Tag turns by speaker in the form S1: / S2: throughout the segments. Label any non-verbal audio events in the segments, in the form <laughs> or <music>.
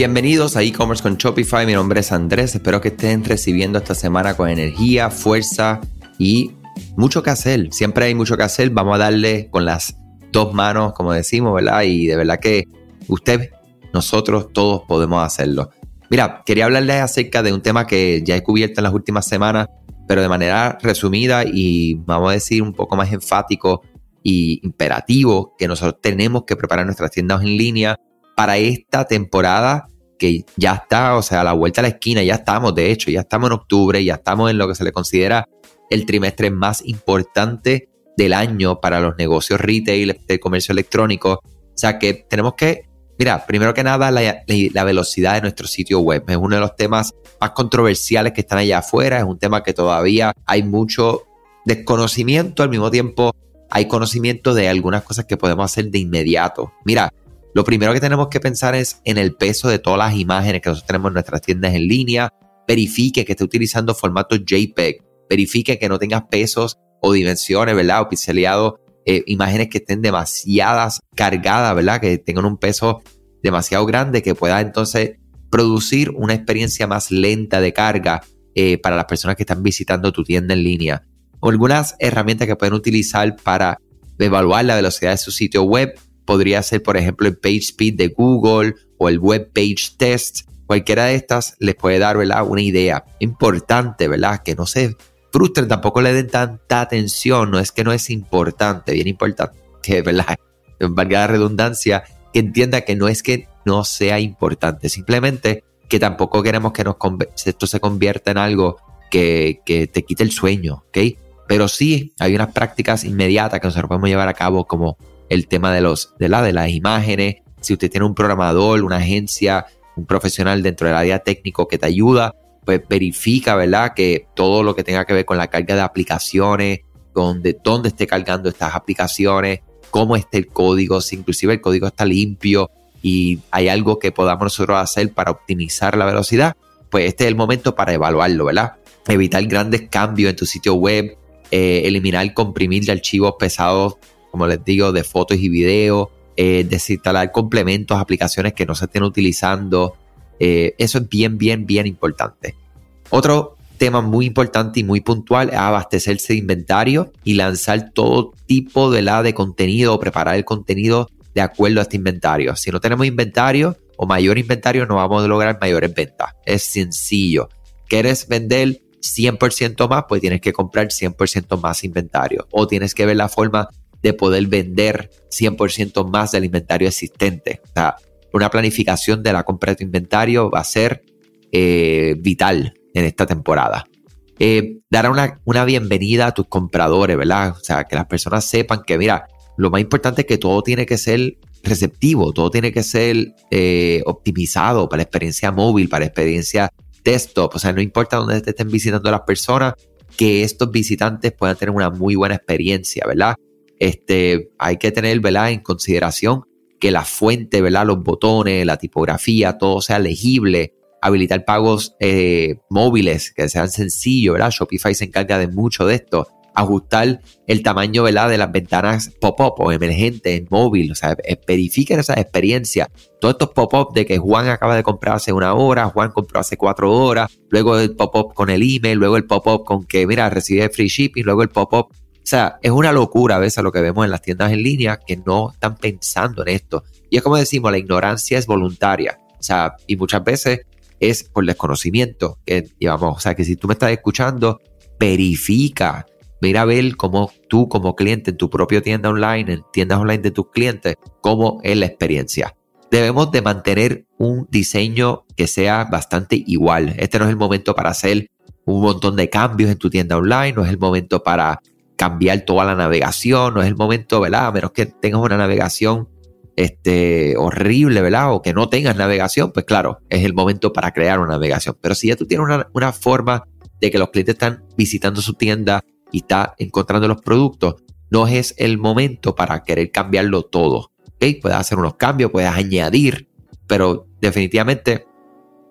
S1: Bienvenidos a e-commerce con Shopify, mi nombre es Andrés, espero que estén recibiendo esta semana con energía, fuerza y mucho que hacer. Siempre hay mucho que hacer, vamos a darle con las dos manos, como decimos, ¿verdad? Y de verdad que usted, nosotros, todos podemos hacerlo. Mira, quería hablarles acerca de un tema que ya he cubierto en las últimas semanas, pero de manera resumida y vamos a decir un poco más enfático y imperativo que nosotros tenemos que preparar nuestras tiendas en línea para esta temporada que ya está, o sea, a la vuelta a la esquina, ya estamos, de hecho, ya estamos en octubre, ya estamos en lo que se le considera el trimestre más importante del año para los negocios retail, el comercio electrónico. O sea que tenemos que, mira, primero que nada, la, la, velocidad de nuestro sitio web es uno de los temas más controversiales que están allá afuera, es un tema que todavía hay mucho desconocimiento, al mismo tiempo hay conocimiento de algunas cosas que podemos hacer de inmediato. Mira, lo primero que tenemos que pensar es en el peso de todas las imágenes que nosotros tenemos en nuestras tiendas en línea. Verifique que esté utilizando formato JPEG. Verifique que no tengas pesos o dimensiones, ¿verdad? O pixeleado, eh, imágenes que estén demasiadas cargadas, ¿verdad? Que tengan un peso demasiado grande que pueda entonces producir una experiencia más lenta de carga eh, para las personas que están visitando tu tienda en línea. O algunas herramientas que pueden utilizar para evaluar la velocidad de su sitio web podría ser, por ejemplo, el PageSpeed de Google o el Web Page Test. Cualquiera de estas les puede dar ¿verdad? una idea importante, ¿verdad? Que no se frustren, tampoco le den tanta atención. No es que no es importante, bien importante, <laughs> ¿verdad? Valga la redundancia, que entienda que no es que no sea importante, simplemente que tampoco queremos que nos esto se convierta en algo que, que te quite el sueño, ¿ok? Pero sí hay unas prácticas inmediatas que nosotros podemos llevar a cabo como el tema de, los, de, la, de las imágenes. Si usted tiene un programador, una agencia, un profesional dentro del área técnico que te ayuda, pues verifica, ¿verdad? Que todo lo que tenga que ver con la carga de aplicaciones, donde, dónde esté cargando estas aplicaciones, cómo esté el código, si inclusive el código está limpio y hay algo que podamos nosotros hacer para optimizar la velocidad, pues este es el momento para evaluarlo, ¿verdad? Evitar grandes cambios en tu sitio web, eh, eliminar, comprimir de archivos pesados como les digo, de fotos y videos, eh, desinstalar complementos, aplicaciones que no se estén utilizando. Eh, eso es bien, bien, bien importante. Otro tema muy importante y muy puntual es abastecerse de inventario y lanzar todo tipo de, la de contenido o preparar el contenido de acuerdo a este inventario. Si no tenemos inventario o mayor inventario, no vamos a lograr mayores ventas. Es sencillo. ¿Quieres vender 100% más? Pues tienes que comprar 100% más inventario. O tienes que ver la forma de poder vender 100% más del inventario existente. O sea, una planificación de la compra de tu inventario va a ser eh, vital en esta temporada. Eh, dará una, una, bienvenida a tus compradores, ¿verdad? O sea, que las personas sepan que, mira, lo más importante es que todo tiene que ser receptivo, todo tiene que ser eh, optimizado para la experiencia móvil, para la experiencia desktop. O sea, no importa dónde te estén visitando las personas, que estos visitantes puedan tener una muy buena experiencia, ¿verdad? Este, hay que tener ¿verdad? en consideración que la fuente, ¿verdad? los botones, la tipografía, todo sea legible, habilitar pagos eh, móviles que sean sencillos, ¿verdad? Shopify se encarga de mucho de esto. Ajustar el tamaño ¿verdad? de las ventanas pop-up o emergentes en móvil, o sea, verifiquen esa experiencia. Todos estos pop-up de que Juan acaba de comprar hace una hora, Juan compró hace cuatro horas, luego el pop-up con el email, luego el pop-up con que, mira, recibe free shipping, luego el pop-up o sea, es una locura a veces lo que vemos en las tiendas en línea que no están pensando en esto. Y es como decimos, la ignorancia es voluntaria. O sea, y muchas veces es por desconocimiento. Que, o sea, que si tú me estás escuchando, verifica, mira a ver cómo tú como cliente en tu propia tienda online, en tiendas online de tus clientes, cómo es la experiencia. Debemos de mantener un diseño que sea bastante igual. Este no es el momento para hacer un montón de cambios en tu tienda online, no es el momento para cambiar toda la navegación, no es el momento, ¿verdad? A menos que tengas una navegación este, horrible, ¿verdad? O que no tengas navegación, pues claro, es el momento para crear una navegación. Pero si ya tú tienes una, forma de que los clientes están visitando su tienda y está encontrando los productos, no es el momento para querer cambiarlo todo. Puedes hacer unos cambios, puedes añadir, pero definitivamente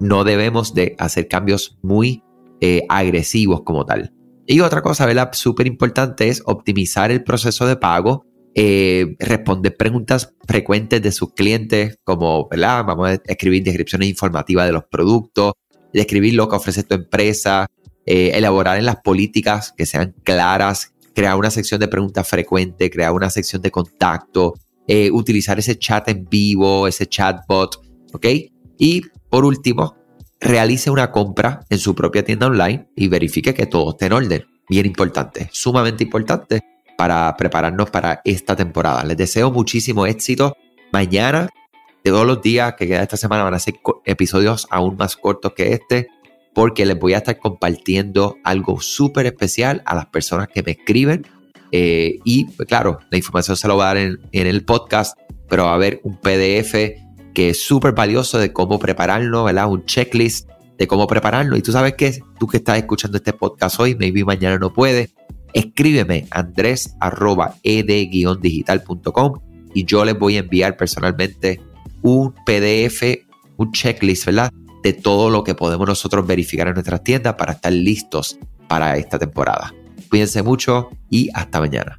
S1: no debemos de hacer cambios muy eh, agresivos como tal. Y otra cosa, ¿verdad? Súper importante es optimizar el proceso de pago. eh, responder preguntas frecuentes de sus clientes, como, ¿verdad? Vamos a escribir descripciones informativas de los productos, describir lo que ofrece tu empresa, eh, elaborar en las políticas que sean claras, crear una sección de preguntas frecuentes, crear una sección de contacto, eh, utilizar ese chat en vivo, ese chatbot, ¿ok? Y por último, realice una compra en su propia tienda online y verifique que todo esté en orden. Bien importante, sumamente importante para prepararnos para esta temporada. Les deseo muchísimo éxito. Mañana, de todos los días que queda esta semana, van a ser episodios aún más cortos que este, porque les voy a estar compartiendo algo súper especial a las personas que me escriben. Eh, y pues, claro, la información se lo va a dar en, en el podcast, pero va a haber un PDF que es súper valioso de cómo prepararlo, ¿verdad? Un checklist de cómo prepararlo. Y tú sabes que tú que estás escuchando este podcast hoy, maybe mañana no puedes, escríbeme andrés arroba ed-digital.com y yo les voy a enviar personalmente un PDF, un checklist, ¿verdad? De todo lo que podemos nosotros verificar en nuestras tiendas para estar listos para esta temporada. Cuídense mucho y hasta mañana.